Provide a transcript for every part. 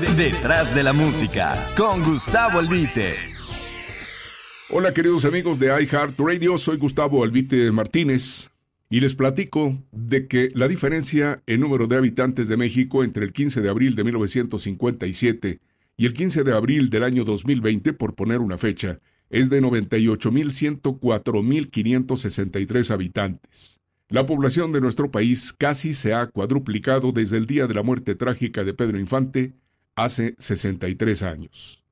Detrás de la música, con Gustavo Albite. Hola queridos amigos de iHeartRadio, soy Gustavo Albite Martínez y les platico de que la diferencia en número de habitantes de México entre el 15 de abril de 1957 y el 15 de abril del año 2020, por poner una fecha, es de 98.104.563 habitantes. La población de nuestro país casi se ha cuadruplicado desde el día de la muerte trágica de Pedro Infante hace 63 años.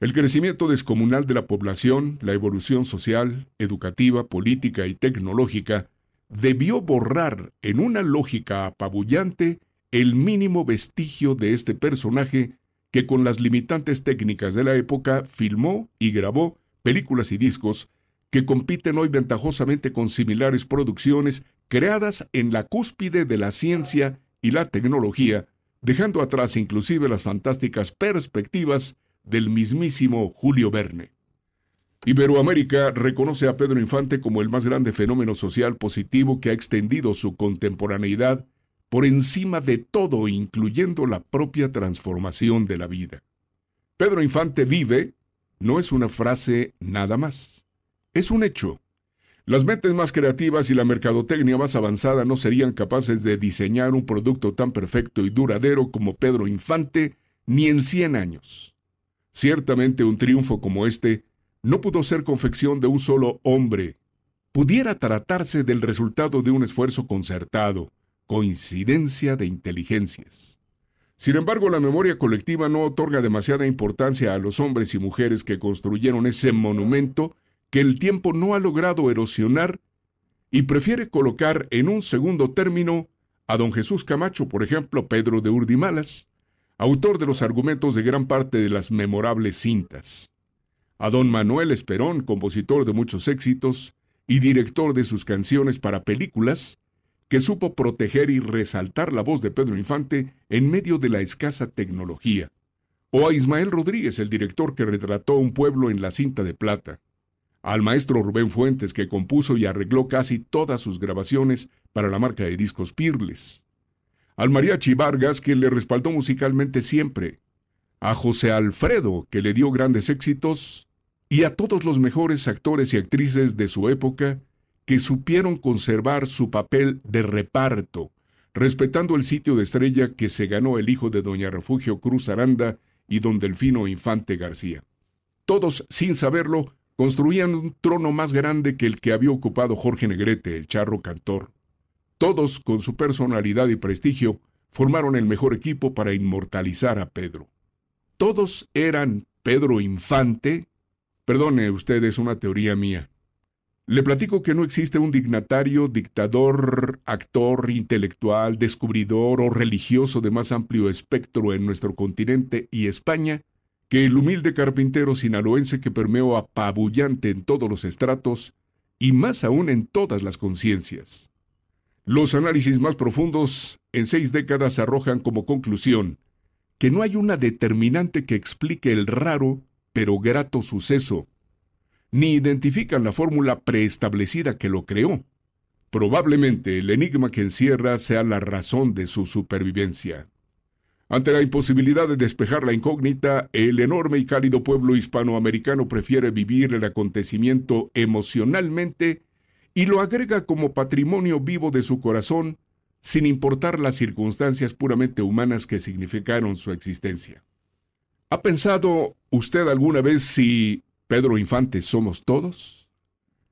El crecimiento descomunal de la población, la evolución social, educativa, política y tecnológica debió borrar en una lógica apabullante el mínimo vestigio de este personaje que con las limitantes técnicas de la época filmó y grabó películas y discos que compiten hoy ventajosamente con similares producciones creadas en la cúspide de la ciencia y la tecnología, dejando atrás inclusive las fantásticas perspectivas del mismísimo Julio Verne. Iberoamérica reconoce a Pedro Infante como el más grande fenómeno social positivo que ha extendido su contemporaneidad por encima de todo, incluyendo la propia transformación de la vida. Pedro Infante vive no es una frase nada más. Es un hecho. Las mentes más creativas y la mercadotecnia más avanzada no serían capaces de diseñar un producto tan perfecto y duradero como Pedro Infante ni en 100 años. Ciertamente un triunfo como este no pudo ser confección de un solo hombre. Pudiera tratarse del resultado de un esfuerzo concertado, coincidencia de inteligencias. Sin embargo, la memoria colectiva no otorga demasiada importancia a los hombres y mujeres que construyeron ese monumento que el tiempo no ha logrado erosionar y prefiere colocar en un segundo término a don Jesús Camacho, por ejemplo, Pedro de Urdimalas, autor de los argumentos de gran parte de las memorables cintas, a don Manuel Esperón, compositor de muchos éxitos y director de sus canciones para películas, que supo proteger y resaltar la voz de Pedro Infante en medio de la escasa tecnología, o a Ismael Rodríguez, el director que retrató un pueblo en la cinta de plata, al maestro Rubén Fuentes, que compuso y arregló casi todas sus grabaciones para la marca de discos Pirles, al mariachi Vargas, que le respaldó musicalmente siempre, a José Alfredo, que le dio grandes éxitos, y a todos los mejores actores y actrices de su época que supieron conservar su papel de reparto, respetando el sitio de estrella que se ganó el hijo de doña Refugio Cruz Aranda y don Delfino Infante García. Todos, sin saberlo, construían un trono más grande que el que había ocupado Jorge Negrete, el charro cantor. Todos, con su personalidad y prestigio, formaron el mejor equipo para inmortalizar a Pedro. Todos eran Pedro Infante. Perdone usted, es una teoría mía. Le platico que no existe un dignatario, dictador, actor, intelectual, descubridor o religioso de más amplio espectro en nuestro continente y España que el humilde carpintero sinaloense que permeó apabullante en todos los estratos y más aún en todas las conciencias. Los análisis más profundos en seis décadas arrojan como conclusión que no hay una determinante que explique el raro pero grato suceso, ni identifican la fórmula preestablecida que lo creó. Probablemente el enigma que encierra sea la razón de su supervivencia. Ante la imposibilidad de despejar la incógnita, el enorme y cálido pueblo hispanoamericano prefiere vivir el acontecimiento emocionalmente y lo agrega como patrimonio vivo de su corazón, sin importar las circunstancias puramente humanas que significaron su existencia. ¿Ha pensado usted alguna vez si Pedro Infante somos todos?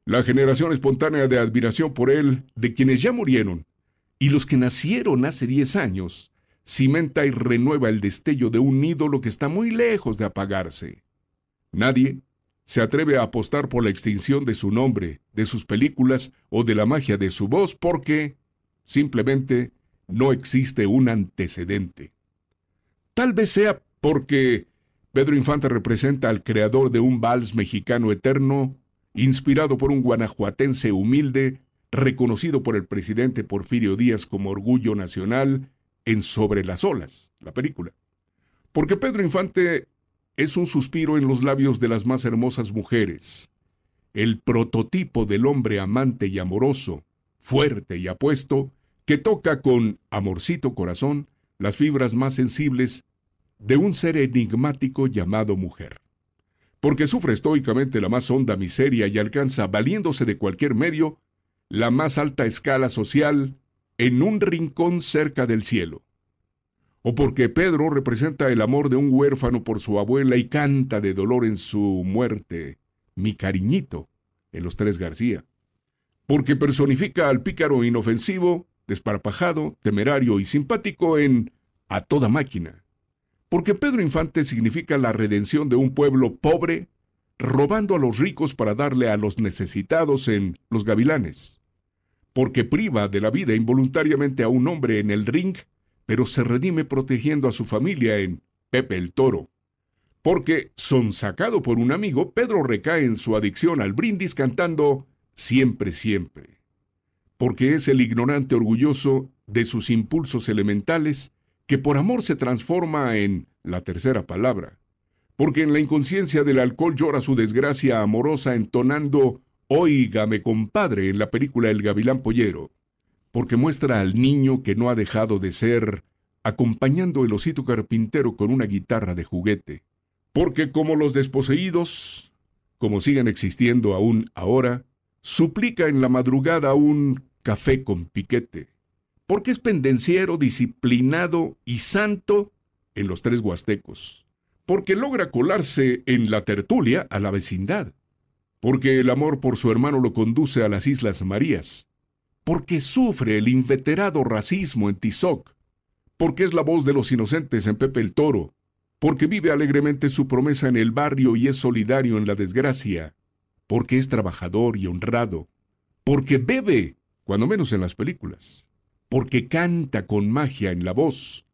La generación espontánea de admiración por él, de quienes ya murieron, y los que nacieron hace diez años, cimenta y renueva el destello de un ídolo que está muy lejos de apagarse. Nadie se atreve a apostar por la extinción de su nombre, de sus películas o de la magia de su voz porque simplemente no existe un antecedente. Tal vez sea porque Pedro Infante representa al creador de un vals mexicano eterno, inspirado por un guanajuatense humilde, reconocido por el presidente Porfirio Díaz como orgullo nacional en Sobre las olas, la película. Porque Pedro Infante es un suspiro en los labios de las más hermosas mujeres, el prototipo del hombre amante y amoroso, fuerte y apuesto, que toca con amorcito corazón las fibras más sensibles de un ser enigmático llamado mujer. Porque sufre estoicamente la más honda miseria y alcanza, valiéndose de cualquier medio, la más alta escala social en un rincón cerca del cielo. O porque Pedro representa el amor de un huérfano por su abuela y canta de dolor en su muerte, mi cariñito, en los tres García. Porque personifica al pícaro inofensivo, desparpajado, temerario y simpático en a toda máquina. Porque Pedro Infante significa la redención de un pueblo pobre, robando a los ricos para darle a los necesitados en Los Gavilanes. Porque priva de la vida involuntariamente a un hombre en el ring, pero se redime protegiendo a su familia en Pepe el Toro. Porque, sonsacado por un amigo, Pedro recae en su adicción al brindis cantando Siempre, siempre. Porque es el ignorante orgulloso de sus impulsos elementales que por amor se transforma en la tercera palabra, porque en la inconsciencia del alcohol llora su desgracia amorosa entonando Óigame compadre en la película El Gavilán Pollero, porque muestra al niño que no ha dejado de ser acompañando el osito carpintero con una guitarra de juguete, porque como los desposeídos, como siguen existiendo aún ahora, suplica en la madrugada un café con piquete porque es pendenciero, disciplinado y santo en los tres huastecos, porque logra colarse en la tertulia a la vecindad, porque el amor por su hermano lo conduce a las Islas Marías, porque sufre el inveterado racismo en Tizoc, porque es la voz de los inocentes en Pepe el Toro, porque vive alegremente su promesa en el barrio y es solidario en la desgracia, porque es trabajador y honrado, porque bebe, cuando menos en las películas porque canta con magia en la voz,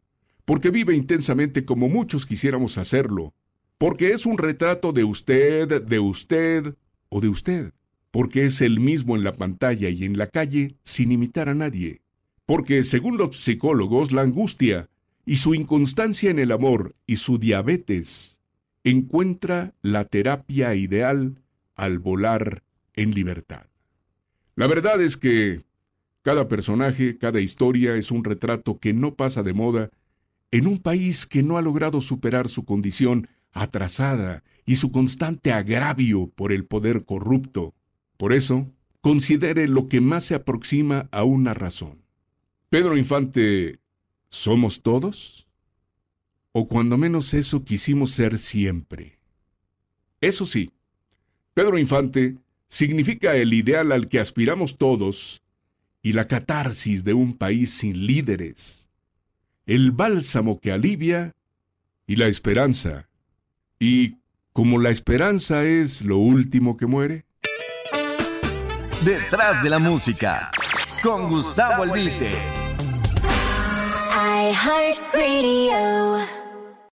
porque vive intensamente como muchos quisiéramos hacerlo, porque es un retrato de usted, de usted o de usted, porque es el mismo en la pantalla y en la calle sin imitar a nadie, porque según los psicólogos la angustia y su inconstancia en el amor y su diabetes encuentra la terapia ideal al volar en libertad. La verdad es que cada personaje, cada historia es un retrato que no pasa de moda en un país que no ha logrado superar su condición atrasada y su constante agravio por el poder corrupto. Por eso, considere lo que más se aproxima a una razón. Pedro Infante, ¿somos todos? O cuando menos eso quisimos ser siempre. Eso sí, Pedro Infante significa el ideal al que aspiramos todos y la catarsis de un país sin líderes, el bálsamo que alivia y la esperanza. Y como la esperanza es lo último que muere. Detrás de la música, con Gustavo Albite. I heart radio.